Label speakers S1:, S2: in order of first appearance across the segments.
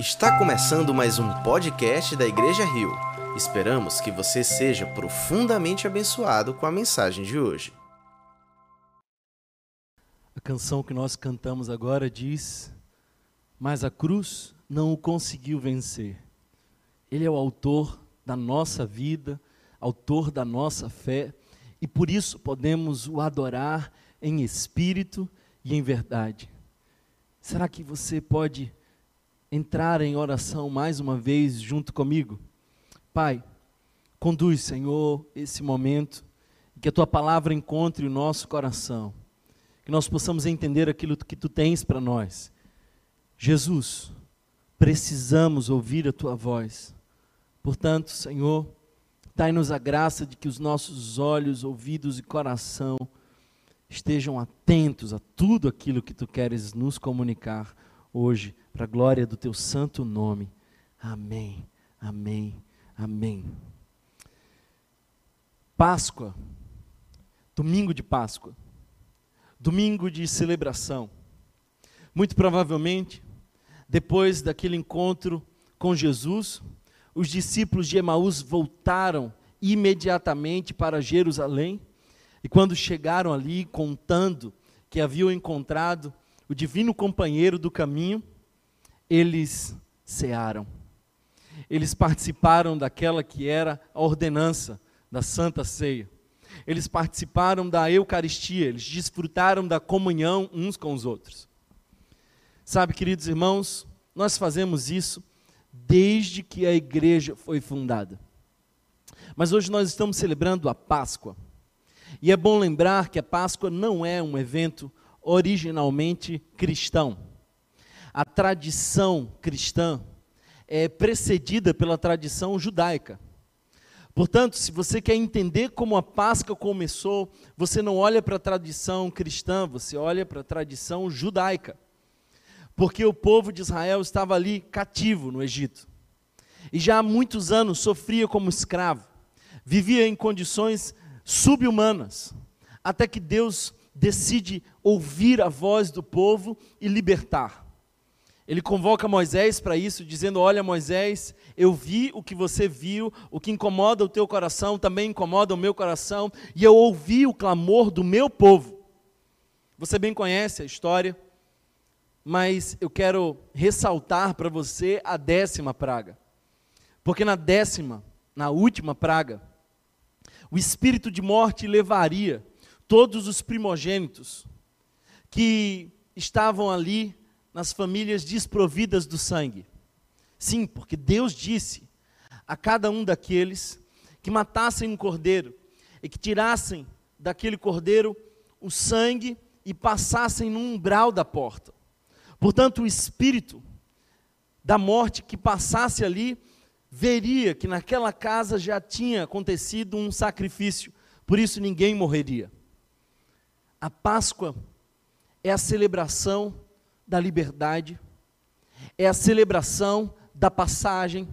S1: Está começando mais um podcast da Igreja Rio. Esperamos que você seja profundamente abençoado com a mensagem de hoje.
S2: A canção que nós cantamos agora diz: Mas a cruz não o conseguiu vencer. Ele é o autor da nossa vida, autor da nossa fé, e por isso podemos o adorar em espírito e em verdade. Será que você pode entrar em oração mais uma vez junto comigo? Pai, conduz, Senhor, esse momento, que a tua palavra encontre o nosso coração, que nós possamos entender aquilo que tu tens para nós. Jesus, precisamos ouvir a tua voz. Portanto, Senhor, dai-nos a graça de que os nossos olhos, ouvidos e coração estejam atentos a tudo aquilo que tu queres nos comunicar hoje, para a glória do teu santo nome. Amém, amém, amém. Páscoa, domingo de Páscoa, domingo de celebração. Muito provavelmente, depois daquele encontro com Jesus, os discípulos de Emaús voltaram imediatamente para Jerusalém, e quando chegaram ali contando que haviam encontrado o divino companheiro do caminho, eles cearam. Eles participaram daquela que era a ordenança da Santa Ceia. Eles participaram da Eucaristia, eles desfrutaram da comunhão uns com os outros. Sabe, queridos irmãos, nós fazemos isso desde que a igreja foi fundada. Mas hoje nós estamos celebrando a Páscoa. E é bom lembrar que a Páscoa não é um evento originalmente cristão. A tradição cristã é precedida pela tradição judaica. Portanto, se você quer entender como a Páscoa começou, você não olha para a tradição cristã, você olha para a tradição judaica. Porque o povo de Israel estava ali cativo no Egito. E já há muitos anos sofria como escravo. Vivia em condições subhumanas. Até que Deus decide ouvir a voz do povo e libertar. Ele convoca Moisés para isso, dizendo: Olha, Moisés, eu vi o que você viu, o que incomoda o teu coração também incomoda o meu coração, e eu ouvi o clamor do meu povo. Você bem conhece a história, mas eu quero ressaltar para você a décima praga. Porque na décima, na última praga, o espírito de morte levaria todos os primogênitos que estavam ali nas famílias desprovidas do sangue. Sim, porque Deus disse a cada um daqueles que matassem um cordeiro e que tirassem daquele cordeiro o sangue e passassem no umbral da porta. Portanto, o espírito da morte que passasse ali veria que naquela casa já tinha acontecido um sacrifício, por isso ninguém morreria. A Páscoa é a celebração da liberdade, é a celebração da passagem,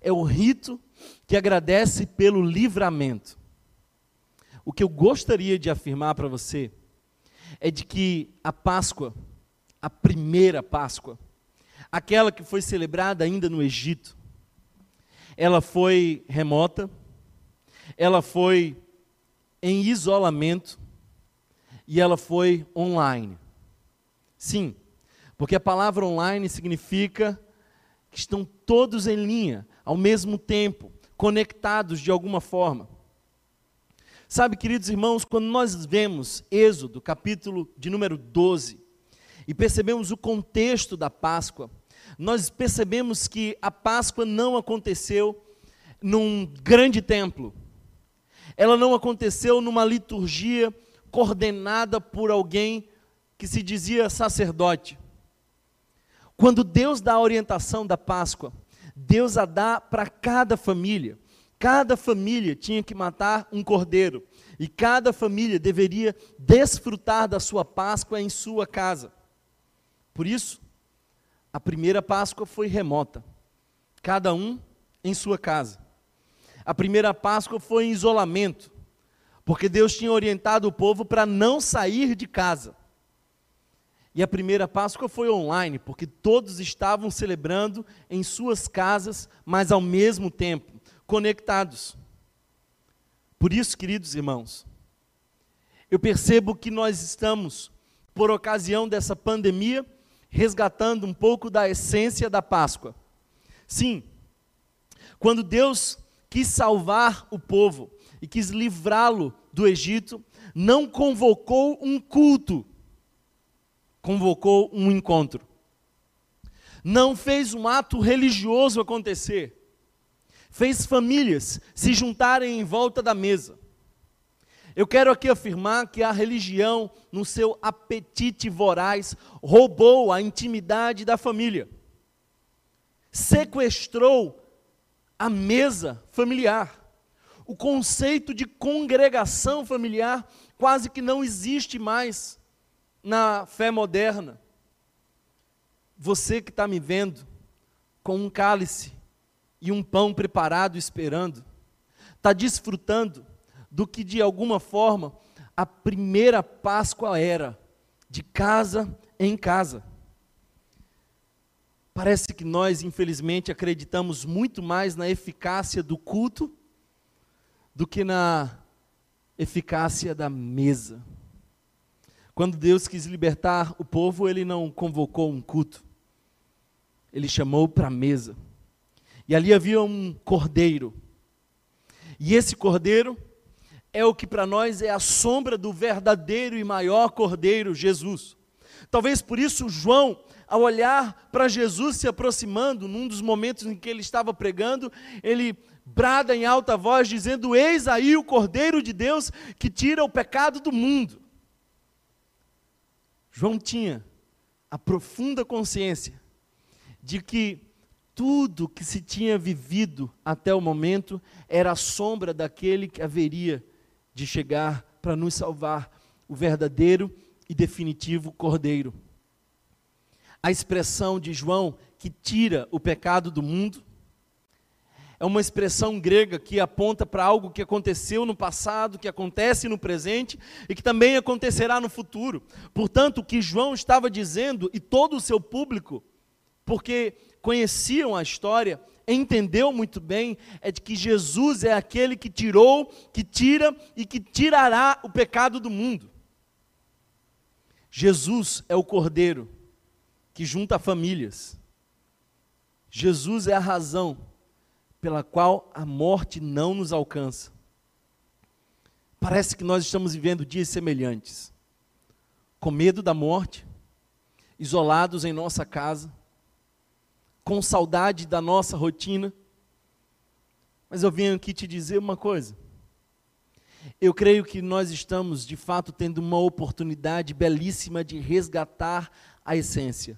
S2: é o rito que agradece pelo livramento. O que eu gostaria de afirmar para você é de que a Páscoa, a primeira Páscoa, aquela que foi celebrada ainda no Egito, ela foi remota, ela foi em isolamento, e ela foi online. Sim, porque a palavra online significa que estão todos em linha, ao mesmo tempo, conectados de alguma forma. Sabe, queridos irmãos, quando nós vemos Êxodo, capítulo de número 12, e percebemos o contexto da Páscoa, nós percebemos que a Páscoa não aconteceu num grande templo, ela não aconteceu numa liturgia coordenada por alguém que se dizia sacerdote. Quando Deus dá a orientação da Páscoa, Deus a dá para cada família. Cada família tinha que matar um cordeiro. E cada família deveria desfrutar da sua Páscoa em sua casa. Por isso, a primeira Páscoa foi remota. Cada um em sua casa. A primeira Páscoa foi em isolamento porque Deus tinha orientado o povo para não sair de casa. E a primeira Páscoa foi online, porque todos estavam celebrando em suas casas, mas ao mesmo tempo, conectados. Por isso, queridos irmãos, eu percebo que nós estamos, por ocasião dessa pandemia, resgatando um pouco da essência da Páscoa. Sim, quando Deus quis salvar o povo e quis livrá-lo do Egito, não convocou um culto, convocou um encontro. Não fez um ato religioso acontecer. Fez famílias se juntarem em volta da mesa. Eu quero aqui afirmar que a religião, no seu apetite voraz, roubou a intimidade da família, sequestrou a mesa familiar. O conceito de congregação familiar quase que não existe mais na fé moderna. Você que está me vendo com um cálice e um pão preparado esperando, está desfrutando do que de alguma forma a primeira Páscoa era, de casa em casa. Parece que nós, infelizmente, acreditamos muito mais na eficácia do culto do que na eficácia da mesa. Quando Deus quis libertar o povo, ele não convocou um culto, ele chamou para a mesa. E ali havia um cordeiro. E esse cordeiro é o que para nós é a sombra do verdadeiro e maior cordeiro, Jesus. Talvez por isso João, ao olhar para Jesus se aproximando, num dos momentos em que ele estava pregando, ele brada em alta voz, dizendo: Eis aí o Cordeiro de Deus que tira o pecado do mundo. João tinha a profunda consciência de que tudo que se tinha vivido até o momento era a sombra daquele que haveria de chegar para nos salvar, o verdadeiro e definitivo Cordeiro. A expressão de João que tira o pecado do mundo é uma expressão grega que aponta para algo que aconteceu no passado, que acontece no presente e que também acontecerá no futuro. Portanto, o que João estava dizendo e todo o seu público, porque conheciam a história, entendeu muito bem, é de que Jesus é aquele que tirou, que tira e que tirará o pecado do mundo. Jesus é o cordeiro que junta famílias. Jesus é a razão pela qual a morte não nos alcança. Parece que nós estamos vivendo dias semelhantes, com medo da morte, isolados em nossa casa, com saudade da nossa rotina. Mas eu venho aqui te dizer uma coisa. Eu creio que nós estamos, de fato, tendo uma oportunidade belíssima de resgatar a essência.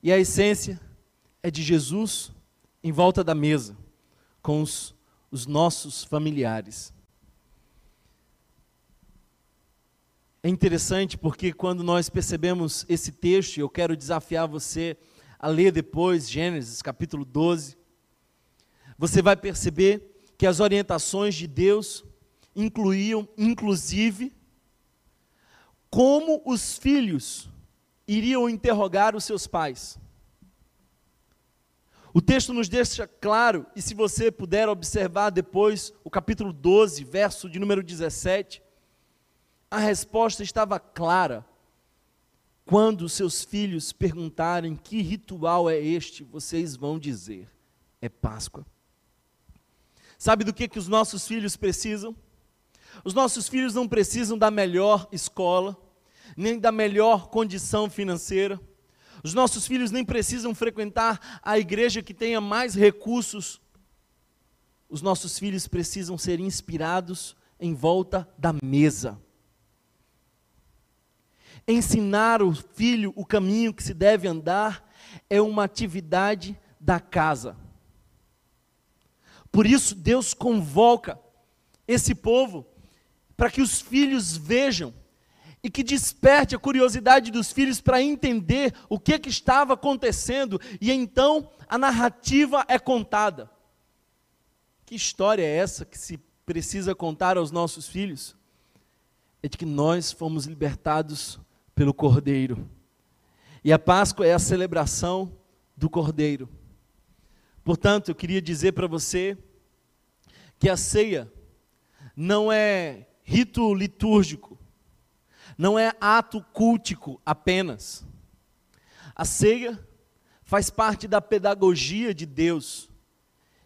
S2: E a essência é de Jesus em volta da mesa com os, os nossos familiares. É interessante porque quando nós percebemos esse texto, eu quero desafiar você a ler depois Gênesis capítulo 12, você vai perceber que as orientações de Deus incluíam, inclusive, como os filhos iriam interrogar os seus pais. O texto nos deixa claro, e se você puder observar depois o capítulo 12, verso de número 17, a resposta estava clara. Quando seus filhos perguntarem que ritual é este, vocês vão dizer: é Páscoa. Sabe do que, que os nossos filhos precisam? Os nossos filhos não precisam da melhor escola, nem da melhor condição financeira os nossos filhos nem precisam frequentar a igreja que tenha mais recursos. Os nossos filhos precisam ser inspirados em volta da mesa. Ensinar o filho o caminho que se deve andar é uma atividade da casa. Por isso, Deus convoca esse povo para que os filhos vejam e que desperte a curiosidade dos filhos para entender o que, que estava acontecendo, e então a narrativa é contada. Que história é essa que se precisa contar aos nossos filhos? É de que nós fomos libertados pelo Cordeiro. E a Páscoa é a celebração do Cordeiro. Portanto, eu queria dizer para você que a ceia não é rito litúrgico, não é ato cultico apenas. A ceia faz parte da pedagogia de Deus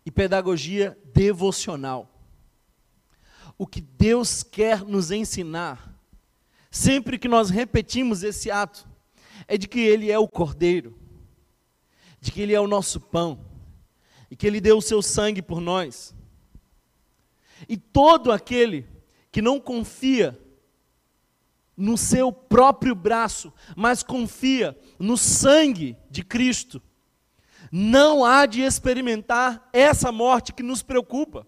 S2: e pedagogia devocional. O que Deus quer nos ensinar, sempre que nós repetimos esse ato, é de que Ele é o Cordeiro, de que Ele é o nosso pão, e que Ele deu o seu sangue por nós. E todo aquele que não confia no seu próprio braço, mas confia no sangue de Cristo, não há de experimentar essa morte que nos preocupa.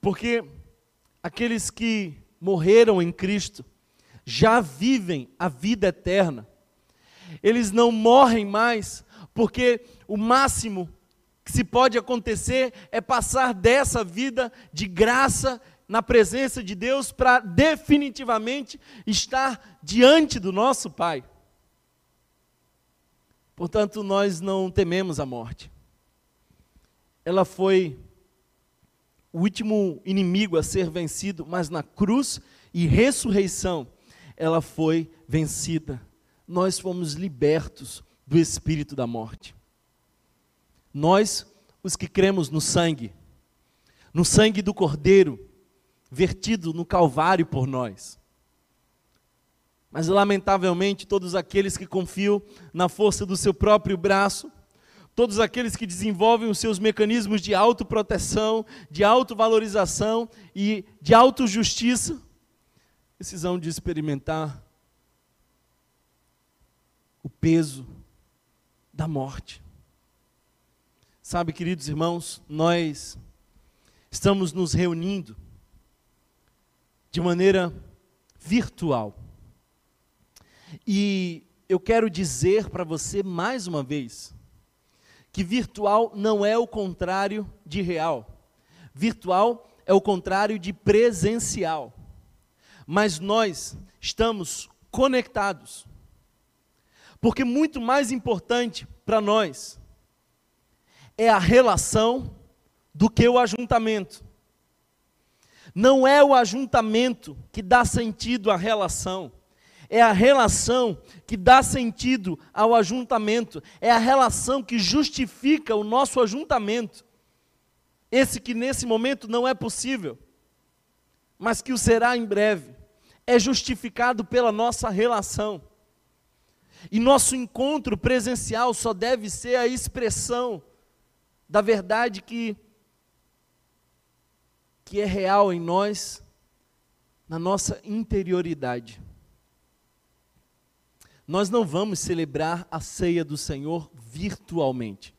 S2: Porque aqueles que morreram em Cristo já vivem a vida eterna. Eles não morrem mais, porque o máximo que se pode acontecer é passar dessa vida de graça na presença de Deus para definitivamente estar diante do nosso Pai. Portanto, nós não tememos a morte. Ela foi o último inimigo a ser vencido, mas na cruz e ressurreição ela foi vencida. Nós fomos libertos do espírito da morte. Nós, os que cremos no sangue, no sangue do Cordeiro, vertido no Calvário por nós. Mas, lamentavelmente, todos aqueles que confiam na força do seu próprio braço, todos aqueles que desenvolvem os seus mecanismos de autoproteção, de autovalorização e de autojustiça, precisam de experimentar o peso da morte. Sabe, queridos irmãos, nós estamos nos reunindo de maneira virtual. E eu quero dizer para você mais uma vez que virtual não é o contrário de real. Virtual é o contrário de presencial. Mas nós estamos conectados. Porque muito mais importante para nós é a relação do que o ajuntamento. Não é o ajuntamento que dá sentido à relação, é a relação que dá sentido ao ajuntamento, é a relação que justifica o nosso ajuntamento. Esse que nesse momento não é possível, mas que o será em breve, é justificado pela nossa relação. E nosso encontro presencial só deve ser a expressão da verdade que, que é real em nós, na nossa interioridade. Nós não vamos celebrar a ceia do Senhor virtualmente.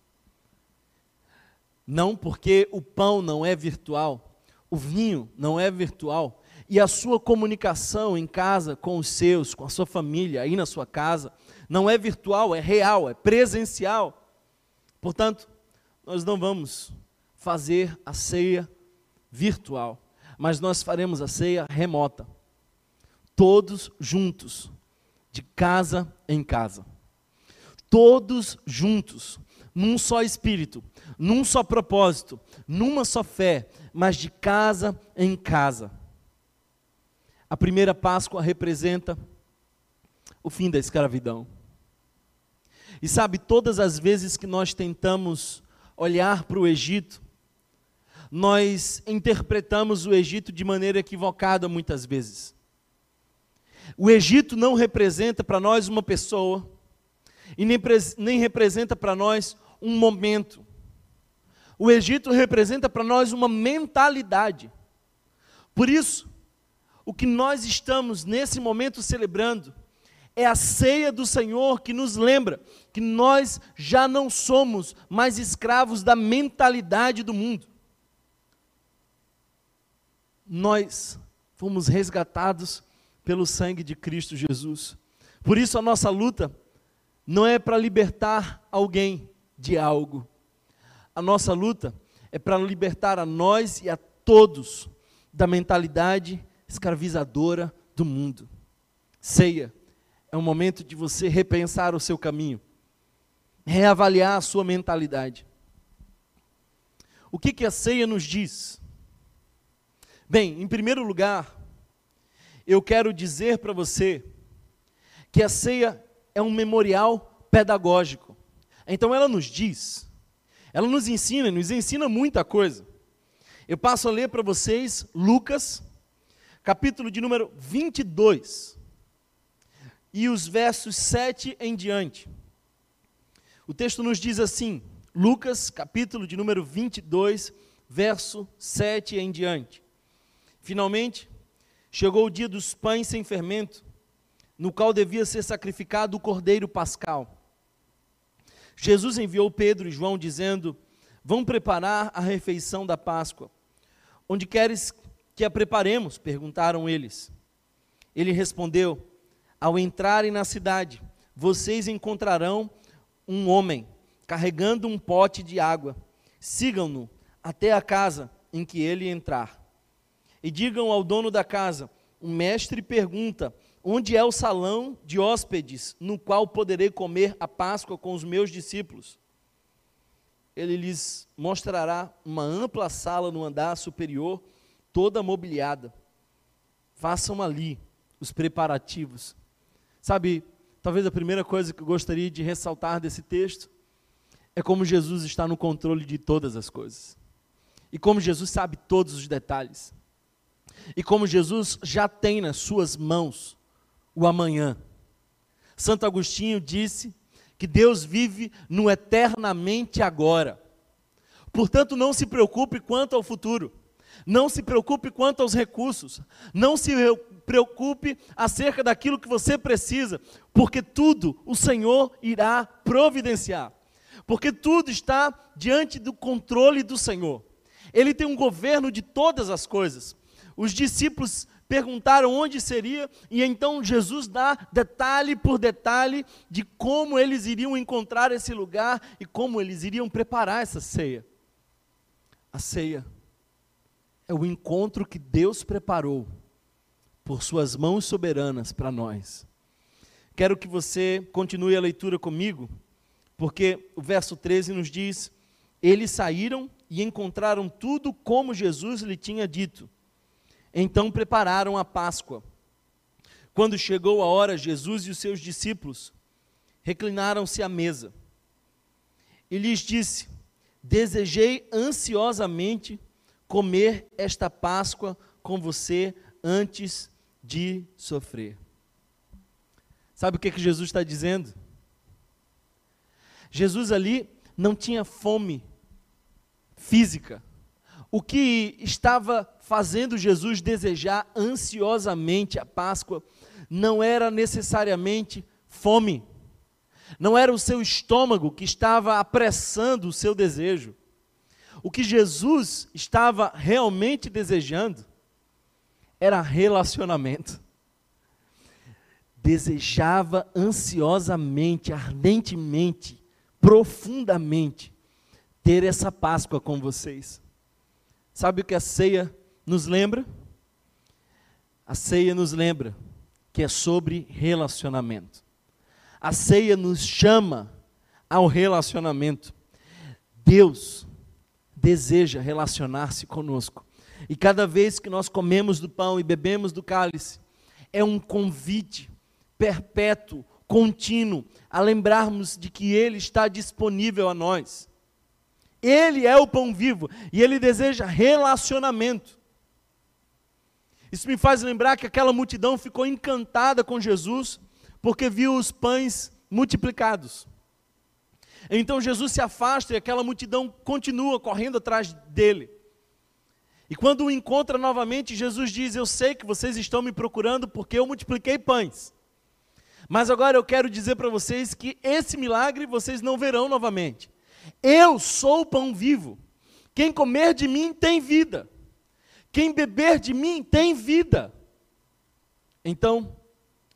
S2: Não porque o pão não é virtual, o vinho não é virtual, e a sua comunicação em casa com os seus, com a sua família, aí na sua casa, não é virtual, é real, é presencial. Portanto, nós não vamos fazer a ceia virtual, mas nós faremos a ceia remota. Todos juntos, de casa em casa. Todos juntos, num só espírito, num só propósito, numa só fé, mas de casa em casa. A primeira Páscoa representa o fim da escravidão. E sabe, todas as vezes que nós tentamos olhar para o Egito, nós interpretamos o Egito de maneira equivocada muitas vezes. O Egito não representa para nós uma pessoa, e nem, nem representa para nós um momento. O Egito representa para nós uma mentalidade. Por isso, o que nós estamos nesse momento celebrando é a ceia do Senhor que nos lembra que nós já não somos mais escravos da mentalidade do mundo. Nós fomos resgatados pelo sangue de Cristo Jesus. Por isso a nossa luta não é para libertar alguém de algo. A nossa luta é para libertar a nós e a todos da mentalidade escravizadora do mundo. Ceia é um momento de você repensar o seu caminho, reavaliar a sua mentalidade. O que, que a ceia nos diz? Bem, em primeiro lugar, eu quero dizer para você que a ceia é um memorial pedagógico. Então ela nos diz, ela nos ensina, nos ensina muita coisa. Eu passo a ler para vocês Lucas, capítulo de número 22, e os versos 7 em diante. O texto nos diz assim, Lucas, capítulo de número 22, verso 7 em diante. Finalmente, chegou o dia dos pães sem fermento, no qual devia ser sacrificado o cordeiro pascal. Jesus enviou Pedro e João dizendo: Vão preparar a refeição da Páscoa. Onde queres que a preparemos? perguntaram eles. Ele respondeu: Ao entrarem na cidade, vocês encontrarão um homem carregando um pote de água. Sigam-no até a casa em que ele entrar. E digam ao dono da casa: O mestre pergunta: Onde é o salão de hóspedes no qual poderei comer a Páscoa com os meus discípulos? Ele lhes mostrará uma ampla sala no andar superior, toda mobiliada. Façam ali os preparativos. Sabe, talvez a primeira coisa que eu gostaria de ressaltar desse texto é como Jesus está no controle de todas as coisas. E como Jesus sabe todos os detalhes. E como Jesus já tem nas suas mãos o amanhã. Santo Agostinho disse que Deus vive no eternamente agora. Portanto, não se preocupe quanto ao futuro. Não se preocupe quanto aos recursos. Não se preocupe acerca daquilo que você precisa, porque tudo o Senhor irá providenciar. Porque tudo está diante do controle do Senhor. Ele tem um governo de todas as coisas. Os discípulos perguntaram onde seria, e então Jesus dá detalhe por detalhe de como eles iriam encontrar esse lugar e como eles iriam preparar essa ceia. A ceia é o encontro que Deus preparou por suas mãos soberanas para nós. Quero que você continue a leitura comigo, porque o verso 13 nos diz: Eles saíram e encontraram tudo como Jesus lhe tinha dito então prepararam a Páscoa. Quando chegou a hora, Jesus e os seus discípulos reclinaram-se à mesa. E lhes disse: Desejei ansiosamente comer esta Páscoa com você antes de sofrer. Sabe o que, que Jesus está dizendo? Jesus ali não tinha fome física. O que estava fazendo Jesus desejar ansiosamente a Páscoa não era necessariamente fome, não era o seu estômago que estava apressando o seu desejo. O que Jesus estava realmente desejando era relacionamento. Desejava ansiosamente, ardentemente, profundamente ter essa Páscoa com vocês. Sabe o que a ceia nos lembra? A ceia nos lembra que é sobre relacionamento. A ceia nos chama ao relacionamento. Deus deseja relacionar-se conosco. E cada vez que nós comemos do pão e bebemos do cálice, é um convite perpétuo, contínuo, a lembrarmos de que Ele está disponível a nós. Ele é o pão vivo e ele deseja relacionamento. Isso me faz lembrar que aquela multidão ficou encantada com Jesus porque viu os pães multiplicados. Então Jesus se afasta e aquela multidão continua correndo atrás dele. E quando o encontra novamente, Jesus diz: Eu sei que vocês estão me procurando porque eu multipliquei pães. Mas agora eu quero dizer para vocês que esse milagre vocês não verão novamente. Eu sou o pão vivo. Quem comer de mim tem vida. Quem beber de mim tem vida. Então,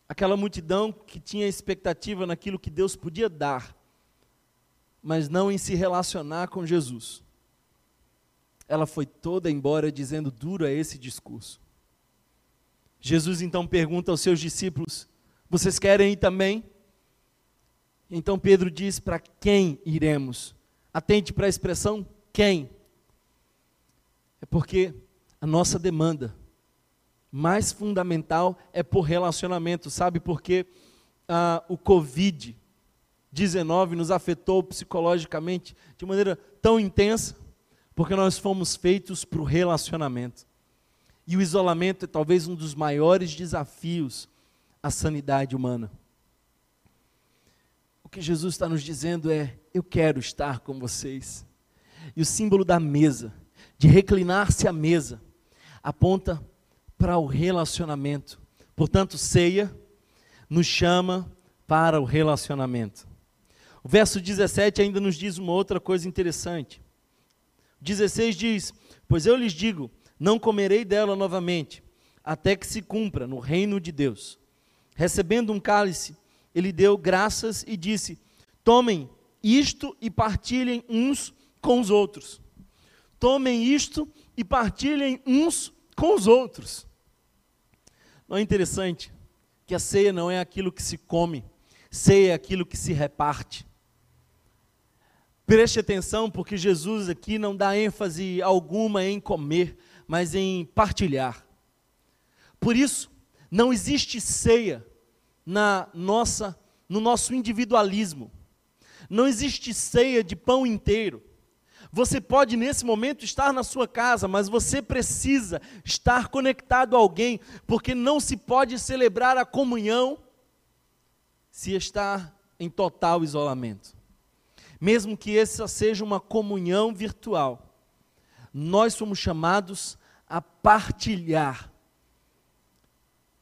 S2: aquela multidão que tinha expectativa naquilo que Deus podia dar, mas não em se relacionar com Jesus, ela foi toda embora dizendo: duro é esse discurso. Jesus então pergunta aos seus discípulos: Vocês querem ir também? Então Pedro diz: Para quem iremos? Atente para a expressão quem. É porque a nossa demanda mais fundamental é por relacionamento. Sabe por quê? Ah, o Covid-19 nos afetou psicologicamente de maneira tão intensa? Porque nós fomos feitos para o relacionamento. E o isolamento é talvez um dos maiores desafios à sanidade humana. Que Jesus está nos dizendo é: eu quero estar com vocês. E o símbolo da mesa, de reclinar-se à mesa, aponta para o relacionamento. Portanto, ceia nos chama para o relacionamento. O verso 17 ainda nos diz uma outra coisa interessante. 16 diz: Pois eu lhes digo, não comerei dela novamente, até que se cumpra no reino de Deus. Recebendo um cálice, ele deu graças e disse: Tomem isto e partilhem uns com os outros. Tomem isto e partilhem uns com os outros. Não é interessante que a ceia não é aquilo que se come, ceia é aquilo que se reparte. Preste atenção, porque Jesus aqui não dá ênfase alguma em comer, mas em partilhar. Por isso, não existe ceia na nossa, no nosso individualismo. Não existe ceia de pão inteiro. Você pode nesse momento estar na sua casa, mas você precisa estar conectado a alguém, porque não se pode celebrar a comunhão se está em total isolamento. Mesmo que essa seja uma comunhão virtual, nós somos chamados a partilhar.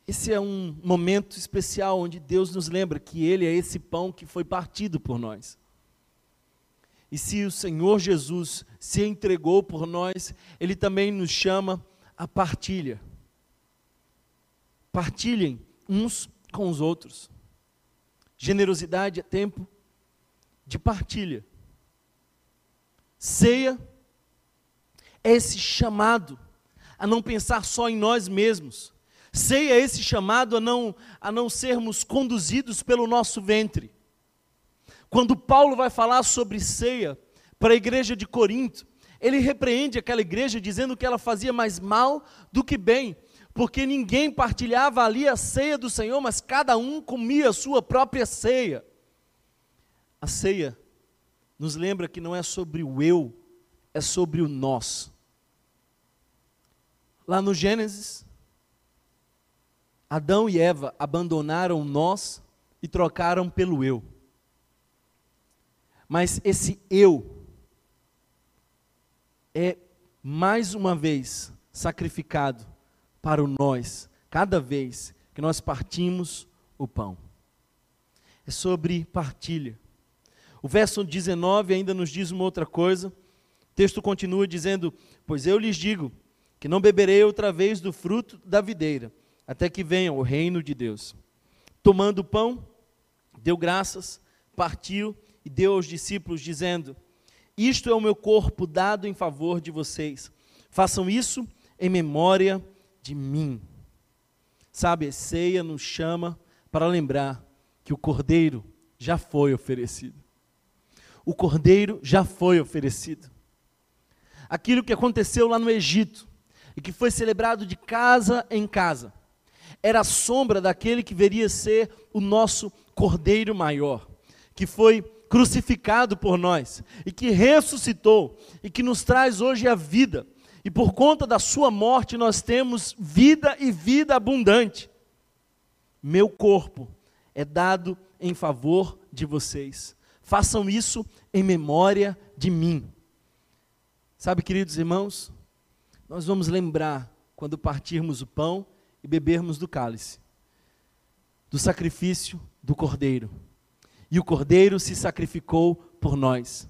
S2: Esse é um momento especial onde Deus nos lembra que Ele é esse pão que foi partido por nós. E se o Senhor Jesus se entregou por nós, Ele também nos chama a partilha. Partilhem uns com os outros. Generosidade é tempo de partilha. Ceia é esse chamado a não pensar só em nós mesmos. Ceia é esse chamado a não, a não sermos conduzidos pelo nosso ventre. Quando Paulo vai falar sobre ceia para a igreja de Corinto, ele repreende aquela igreja dizendo que ela fazia mais mal do que bem, porque ninguém partilhava ali a ceia do Senhor, mas cada um comia a sua própria ceia. A ceia nos lembra que não é sobre o eu, é sobre o nós. Lá no Gênesis, Adão e Eva abandonaram nós e trocaram pelo eu. Mas esse eu é mais uma vez sacrificado para o nós, cada vez que nós partimos o pão. É sobre partilha. O verso 19 ainda nos diz uma outra coisa. O texto continua dizendo: Pois eu lhes digo que não beberei outra vez do fruto da videira, até que venha o reino de Deus. Tomando o pão, deu graças, partiu e deu aos discípulos, dizendo: Isto é o meu corpo dado em favor de vocês. Façam isso em memória de mim. Sabe, a ceia nos chama para lembrar que o cordeiro já foi oferecido. O cordeiro já foi oferecido. Aquilo que aconteceu lá no Egito e que foi celebrado de casa em casa era a sombra daquele que veria ser o nosso cordeiro maior, que foi crucificado por nós e que ressuscitou e que nos traz hoje a vida. E por conta da sua morte nós temos vida e vida abundante. Meu corpo é dado em favor de vocês. Façam isso em memória de mim. Sabe, queridos irmãos, nós vamos lembrar quando partirmos o pão e bebermos do cálice, do sacrifício do cordeiro e o Cordeiro se sacrificou por nós.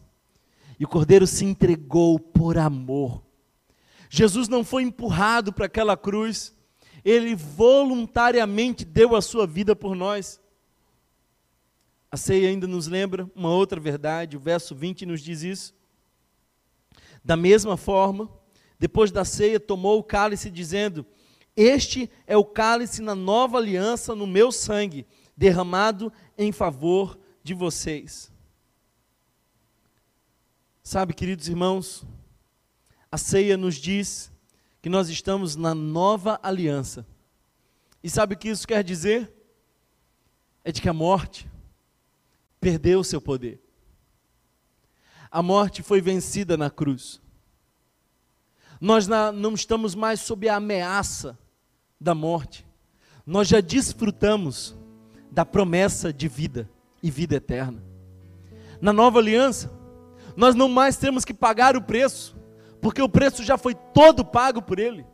S2: E o Cordeiro se entregou por amor. Jesus não foi empurrado para aquela cruz, ele voluntariamente deu a sua vida por nós. A ceia ainda nos lembra uma outra verdade, o verso 20 nos diz isso. Da mesma forma, depois da ceia, tomou o cálice, dizendo: Este é o cálice na nova aliança no meu sangue derramado em favor de vocês. Sabe, queridos irmãos, a ceia nos diz que nós estamos na nova aliança. E sabe o que isso quer dizer? É de que a morte perdeu o seu poder. A morte foi vencida na cruz. Nós não estamos mais sob a ameaça da morte. Nós já desfrutamos da promessa de vida e vida eterna. Na nova aliança, nós não mais temos que pagar o preço, porque o preço já foi todo pago por Ele.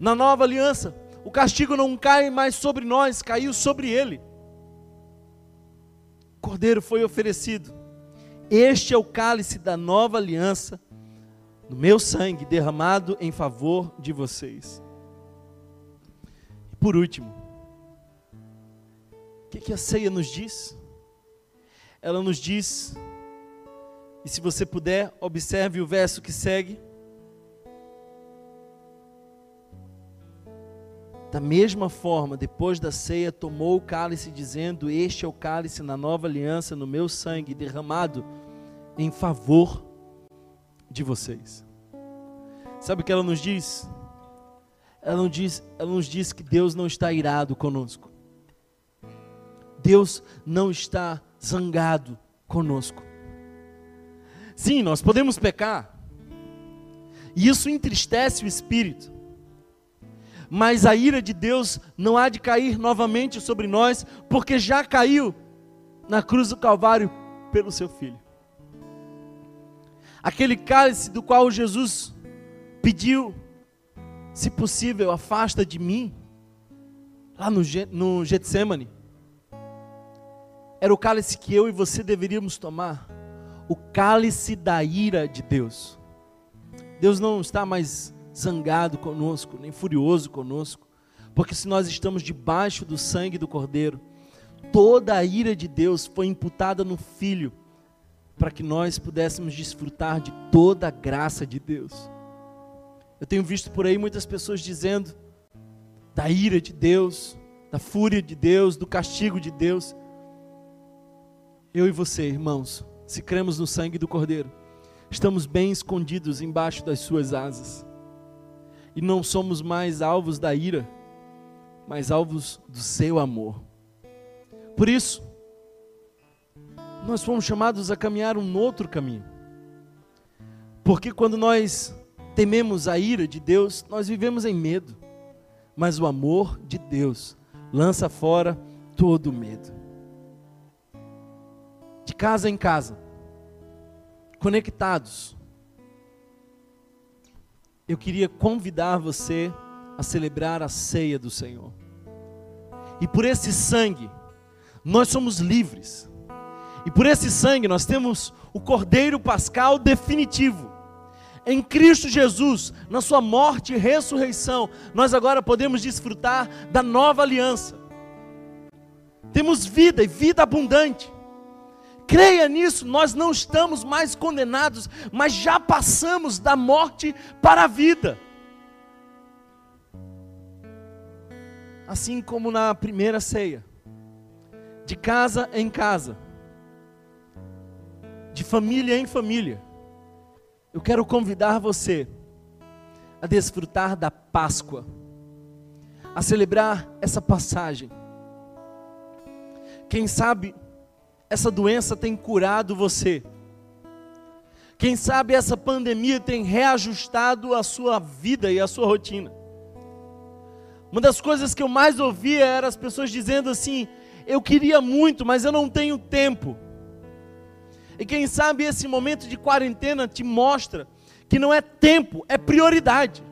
S2: Na nova aliança, o castigo não cai mais sobre nós, caiu sobre Ele. O cordeiro foi oferecido. Este é o cálice da nova aliança, no meu sangue derramado em favor de vocês. Por último, o que, que a ceia nos diz? Ela nos diz e se você puder, observe o verso que segue. Da mesma forma, depois da ceia, tomou o cálice, dizendo: Este é o cálice na nova aliança, no meu sangue, derramado em favor de vocês. Sabe o que ela nos diz? Ela nos diz, ela nos diz que Deus não está irado conosco. Deus não está zangado conosco. Sim, nós podemos pecar, e isso entristece o espírito, mas a ira de Deus não há de cair novamente sobre nós, porque já caiu na cruz do Calvário pelo seu filho. Aquele cálice do qual Jesus pediu, se possível, afasta de mim, lá no, no Getsemane, era o cálice que eu e você deveríamos tomar o cálice da ira de Deus. Deus não está mais zangado conosco, nem furioso conosco, porque se nós estamos debaixo do sangue do Cordeiro, toda a ira de Deus foi imputada no Filho, para que nós pudéssemos desfrutar de toda a graça de Deus. Eu tenho visto por aí muitas pessoas dizendo da ira de Deus, da fúria de Deus, do castigo de Deus. Eu e você, irmãos, se cremos no sangue do Cordeiro, estamos bem escondidos embaixo das suas asas. E não somos mais alvos da ira, mas alvos do seu amor. Por isso, nós fomos chamados a caminhar um outro caminho. Porque quando nós tememos a ira de Deus, nós vivemos em medo. Mas o amor de Deus lança fora todo medo de casa em casa, conectados. Eu queria convidar você a celebrar a ceia do Senhor. E por esse sangue, nós somos livres. E por esse sangue, nós temos o Cordeiro Pascal definitivo. Em Cristo Jesus, na Sua morte e ressurreição, nós agora podemos desfrutar da nova aliança. Temos vida e vida abundante. Creia nisso, nós não estamos mais condenados, mas já passamos da morte para a vida. Assim como na primeira ceia, de casa em casa, de família em família, eu quero convidar você a desfrutar da Páscoa, a celebrar essa passagem. Quem sabe essa doença tem curado você. Quem sabe essa pandemia tem reajustado a sua vida e a sua rotina. Uma das coisas que eu mais ouvia era as pessoas dizendo assim: eu queria muito, mas eu não tenho tempo. E quem sabe esse momento de quarentena te mostra que não é tempo, é prioridade.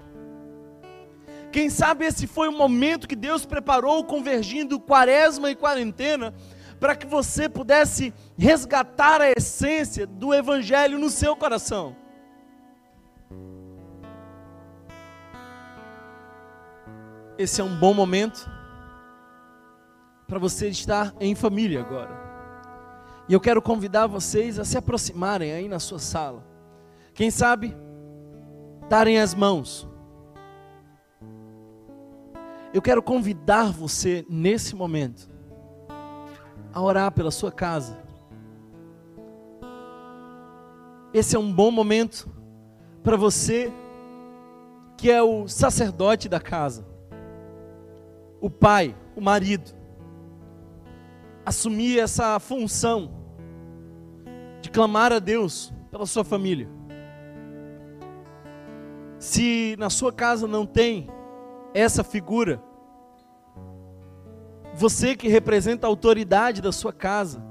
S2: Quem sabe esse foi o momento que Deus preparou convergindo quaresma e quarentena para que você pudesse resgatar a essência do Evangelho no seu coração. Esse é um bom momento para você estar em família agora. E eu quero convidar vocês a se aproximarem aí na sua sala. Quem sabe, darem as mãos. Eu quero convidar você nesse momento a orar pela sua casa. Esse é um bom momento para você que é o sacerdote da casa, o pai, o marido, assumir essa função clamar a Deus pela sua família. Se na sua casa não tem essa figura, você que representa a autoridade da sua casa,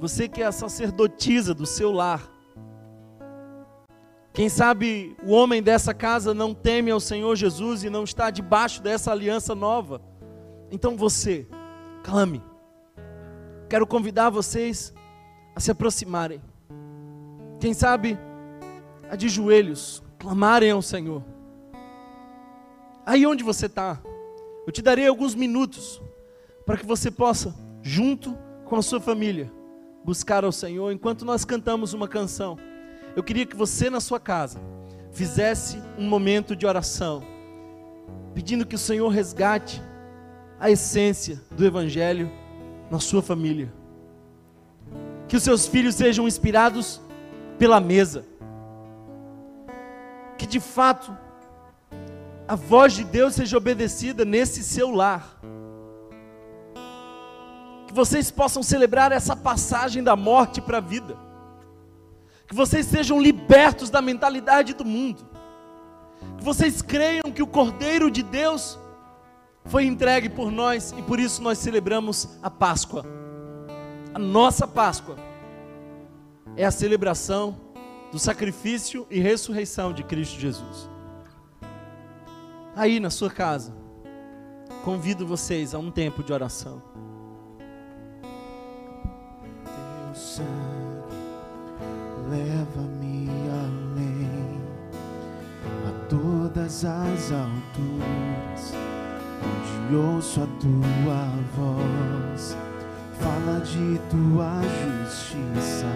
S2: você que é a sacerdotisa do seu lar, quem sabe o homem dessa casa não teme ao Senhor Jesus e não está debaixo dessa aliança nova. Então você, clame. Quero convidar vocês se aproximarem. Quem sabe, a de joelhos, clamarem ao Senhor. Aí onde você está, eu te darei alguns minutos para que você possa, junto com a sua família, buscar ao Senhor enquanto nós cantamos uma canção. Eu queria que você na sua casa fizesse um momento de oração, pedindo que o Senhor resgate a essência do Evangelho na sua família. Que os seus filhos sejam inspirados pela mesa. Que de fato a voz de Deus seja obedecida nesse seu lar que vocês possam celebrar essa passagem da morte para a vida, que vocês sejam libertos da mentalidade do mundo, que vocês creiam que o Cordeiro de Deus foi entregue por nós e por isso nós celebramos a Páscoa. A nossa Páscoa é a celebração do sacrifício e ressurreição de Cristo Jesus. Aí na sua casa, convido vocês a um tempo de oração.
S3: sangue leva-me além a todas as alturas, onde ouço a tua voz, fala de tua justiça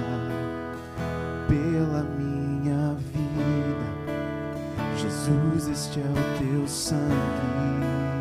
S3: pela minha vida. Jesus, este é o teu sangue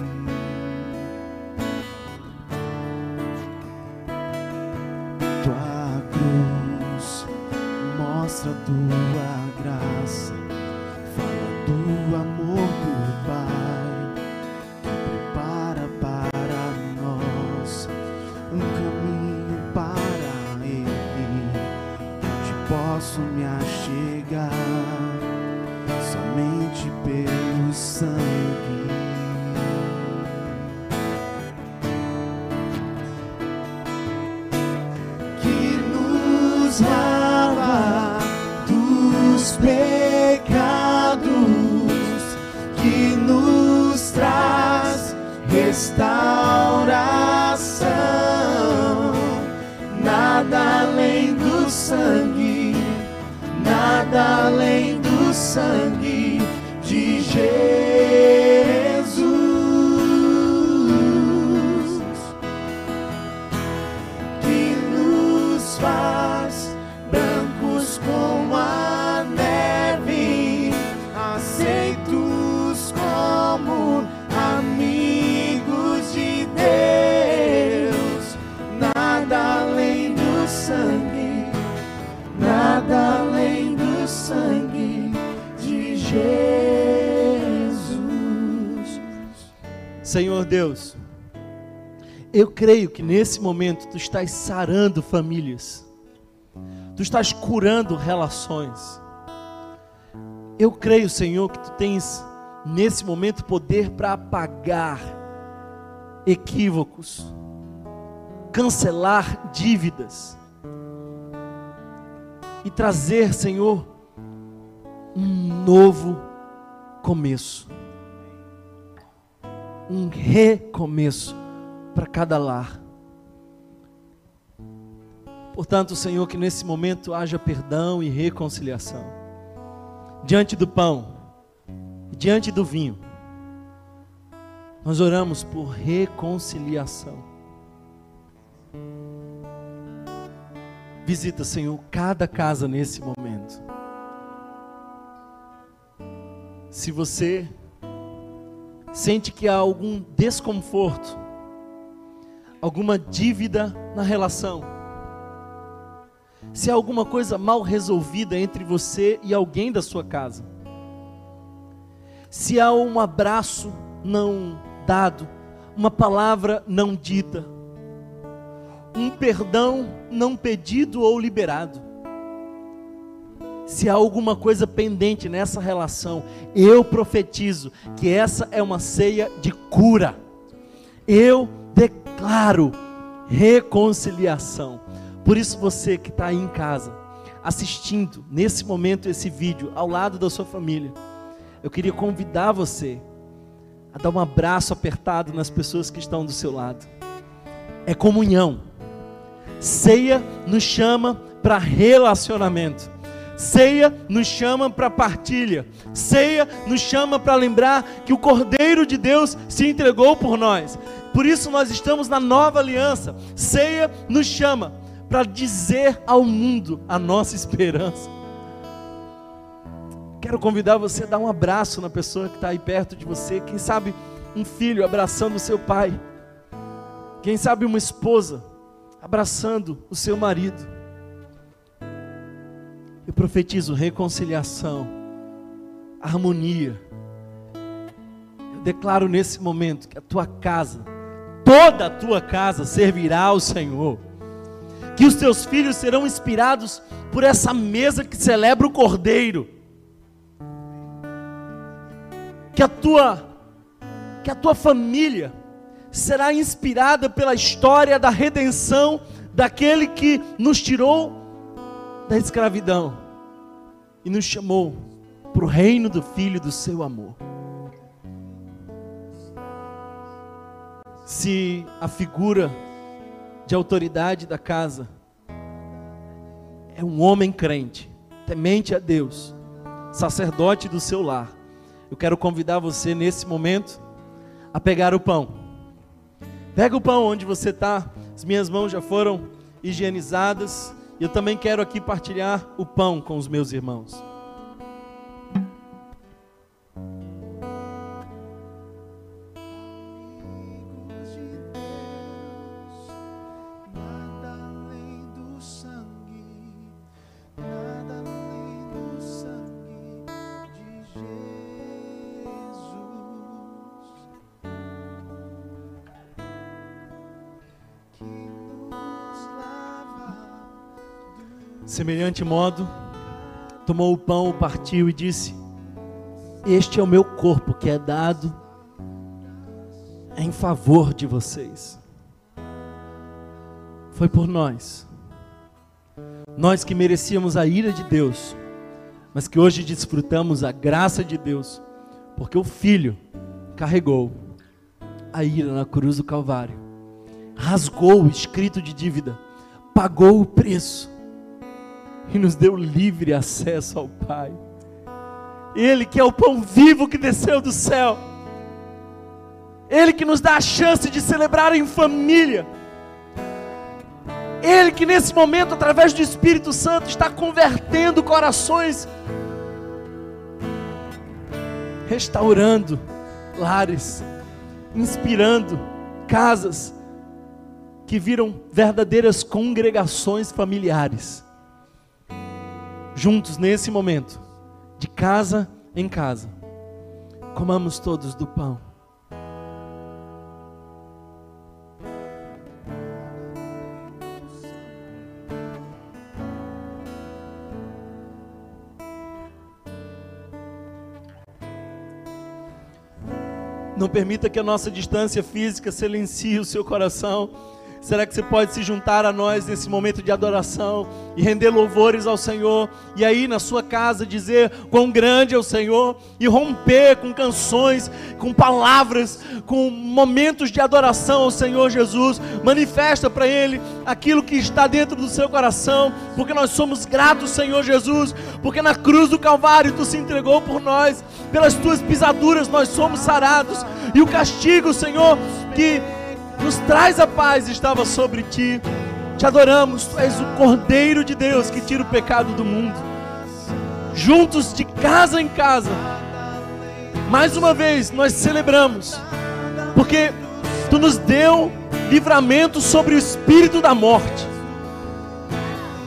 S2: Senhor Deus, eu creio que nesse momento tu estás sarando famílias, tu estás curando relações. Eu creio, Senhor, que tu tens nesse momento poder para apagar equívocos, cancelar dívidas e trazer, Senhor, um novo começo um recomeço para cada lar. Portanto, Senhor, que nesse momento haja perdão e reconciliação. Diante do pão, diante do vinho, nós oramos por reconciliação. Visita, Senhor, cada casa nesse momento. Se você sente que há algum desconforto, alguma dívida na relação, se há alguma coisa mal resolvida entre você e alguém da sua casa, se há um abraço não dado, uma palavra não dita, um perdão não pedido ou liberado, se há alguma coisa pendente nessa relação, eu profetizo que essa é uma ceia de cura. Eu declaro reconciliação. Por isso, você que está aí em casa, assistindo nesse momento esse vídeo, ao lado da sua família, eu queria convidar você a dar um abraço apertado nas pessoas que estão do seu lado. É comunhão. Ceia nos chama para relacionamento. Ceia nos chama para partilha. Ceia nos chama para lembrar que o Cordeiro de Deus se entregou por nós. Por isso nós estamos na nova aliança. Ceia nos chama para dizer ao mundo a nossa esperança. Quero convidar você a dar um abraço na pessoa que está aí perto de você. Quem sabe um filho abraçando o seu pai. Quem sabe uma esposa abraçando o seu marido. Eu profetizo reconciliação, harmonia. Eu declaro nesse momento que a tua casa, toda a tua casa servirá ao Senhor. Que os teus filhos serão inspirados por essa mesa que celebra o Cordeiro. Que a tua que a tua família será inspirada pela história da redenção daquele que nos tirou da escravidão e nos chamou para o reino do Filho do seu amor. Se a figura de autoridade da casa é um homem crente, temente a Deus, sacerdote do seu lar, eu quero convidar você nesse momento a pegar o pão. Pega o pão onde você está, as minhas mãos já foram higienizadas. Eu também quero aqui partilhar o pão com os meus irmãos. Semelhante modo, tomou o pão, o partiu e disse: Este é o meu corpo que é dado em favor de vocês. Foi por nós. Nós que merecíamos a ira de Deus, mas que hoje desfrutamos a graça de Deus, porque o Filho carregou a ira na cruz do Calvário, rasgou o escrito de dívida, pagou o preço e nos deu livre acesso ao Pai. Ele que é o pão vivo que desceu do céu. Ele que nos dá a chance de celebrar em família. Ele que nesse momento, através do Espírito Santo, está convertendo corações, restaurando lares, inspirando casas que viram verdadeiras congregações familiares juntos nesse momento, de casa em casa, comamos todos do pão. Não permita que a nossa distância física silencie o seu coração Será que você pode se juntar a nós nesse momento de adoração e render louvores ao Senhor? E aí na sua casa dizer quão grande é o Senhor e romper com canções, com palavras, com momentos de adoração ao Senhor Jesus. Manifesta para Ele aquilo que está dentro do seu coração, porque nós somos gratos, Senhor Jesus, porque na cruz do Calvário Tu se entregou por nós, pelas Tuas pisaduras nós somos sarados, e o castigo, Senhor, que nos traz a paz, estava sobre ti. Te adoramos, tu és o Cordeiro de Deus que tira o pecado do mundo. Juntos, de casa em casa, mais uma vez nós celebramos, porque tu nos deu livramento sobre o espírito da morte.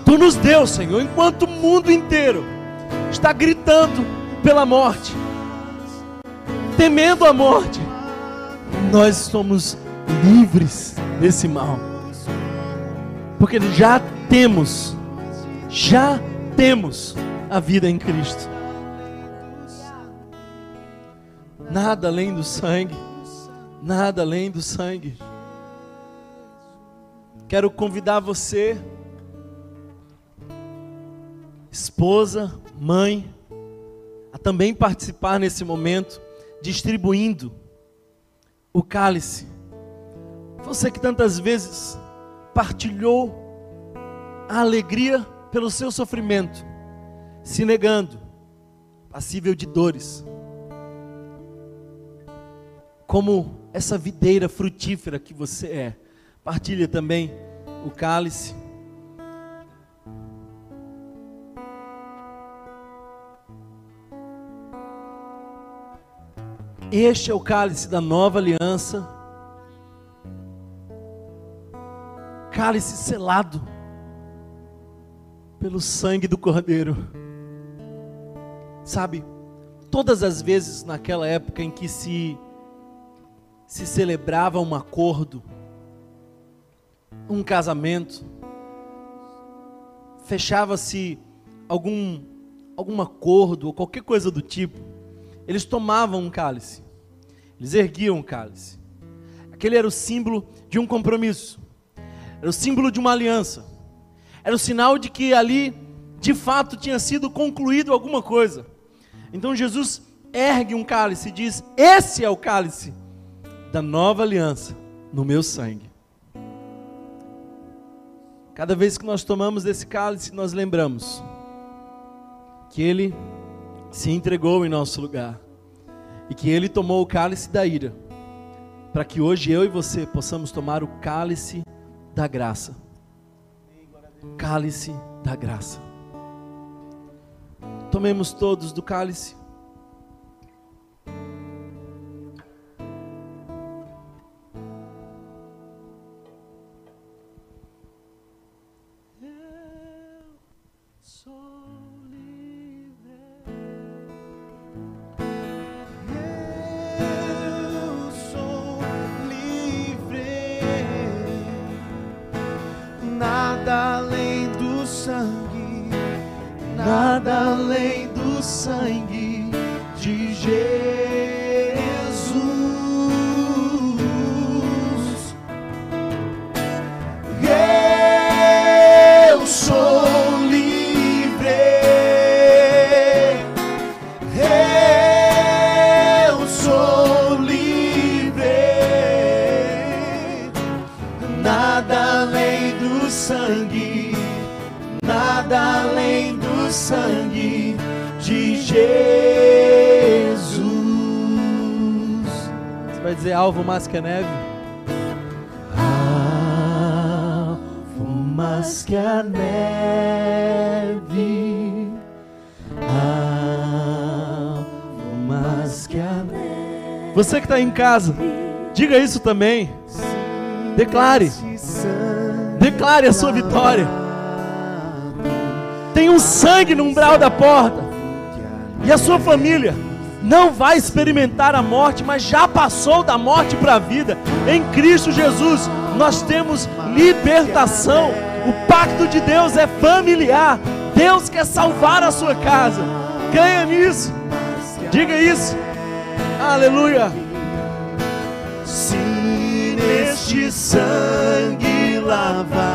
S2: Tu nos deu, Senhor, enquanto o mundo inteiro está gritando pela morte, temendo a morte, nós somos livres desse mal, porque já temos, já temos a vida em Cristo. Nada além do sangue, nada além do sangue. Quero convidar você, esposa, mãe, a também participar nesse momento, distribuindo o cálice. Você que tantas vezes partilhou a alegria pelo seu sofrimento, se negando, passível de dores. Como essa videira frutífera que você é, partilha também o cálice. Este é o cálice da nova aliança, cálice selado pelo sangue do Cordeiro. Sabe, todas as vezes naquela época em que se se celebrava um acordo, um casamento, fechava-se algum algum acordo ou qualquer coisa do tipo, eles tomavam um cálice. Eles erguiam um cálice. Aquele era o símbolo de um compromisso. Era o símbolo de uma aliança. Era o sinal de que ali, de fato, tinha sido concluído alguma coisa. Então Jesus ergue um cálice e diz: Esse é o cálice da nova aliança no meu sangue. Cada vez que nós tomamos desse cálice, nós lembramos que ele se entregou em nosso lugar e que ele tomou o cálice da ira, para que hoje eu e você possamos tomar o cálice da graça. Cálice da graça. Tomemos todos do cálice. Está em casa, diga isso também. Declare. Declare a sua vitória. Tem um sangue no umbral da porta. E a sua família não vai experimentar a morte, mas já passou da morte para a vida. Em Cristo Jesus, nós temos libertação. O pacto de Deus é familiar. Deus quer salvar a sua casa. Creia nisso. Diga isso. Aleluia.
S3: Se neste sangue lavado,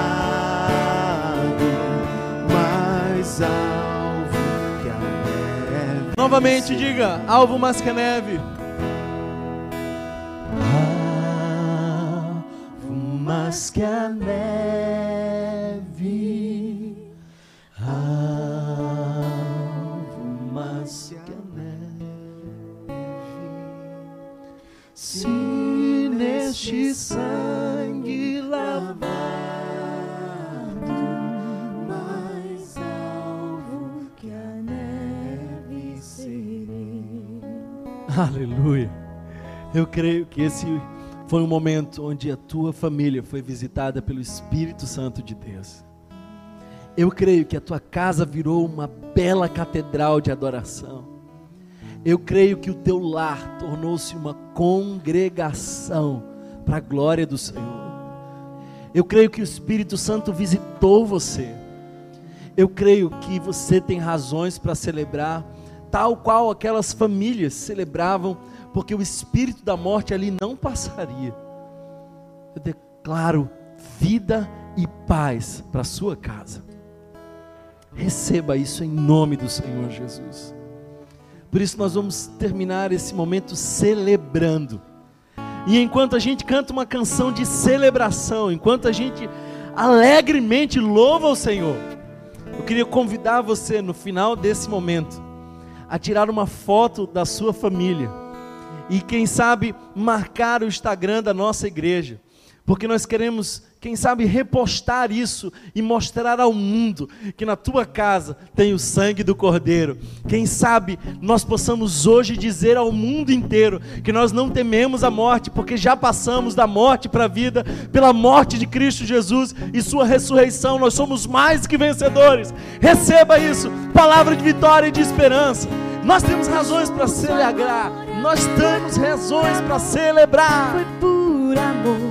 S3: mais alvo que a neve.
S2: Novamente diga, alvo mais que a neve.
S3: Alvo mais que a neve, sangue lavado, mais alvo que a neve serei.
S2: Aleluia. Eu creio que esse foi um momento onde a tua família foi visitada pelo Espírito Santo de Deus. Eu creio que a tua casa virou uma bela catedral de adoração. Eu creio que o teu lar tornou-se uma congregação para a glória do Senhor. Eu creio que o Espírito Santo visitou você. Eu creio que você tem razões para celebrar, tal qual aquelas famílias celebravam, porque o espírito da morte ali não passaria. Eu declaro vida e paz para sua casa. Receba isso em nome do Senhor Jesus. Por isso nós vamos terminar esse momento celebrando. E enquanto a gente canta uma canção de celebração, enquanto a gente alegremente louva o Senhor, eu queria convidar você no final desse momento a tirar uma foto da sua família e quem sabe marcar o Instagram da nossa igreja, porque nós queremos quem sabe repostar isso e mostrar ao mundo que na tua casa tem o sangue do Cordeiro. Quem sabe nós possamos hoje dizer ao mundo inteiro que nós não tememos a morte, porque já passamos da morte para a vida, pela morte de Cristo Jesus e Sua ressurreição, nós somos mais que vencedores. Receba isso, palavra de vitória e de esperança. Nós temos razões para celebrar, nós temos razões para celebrar.
S3: Foi por amor.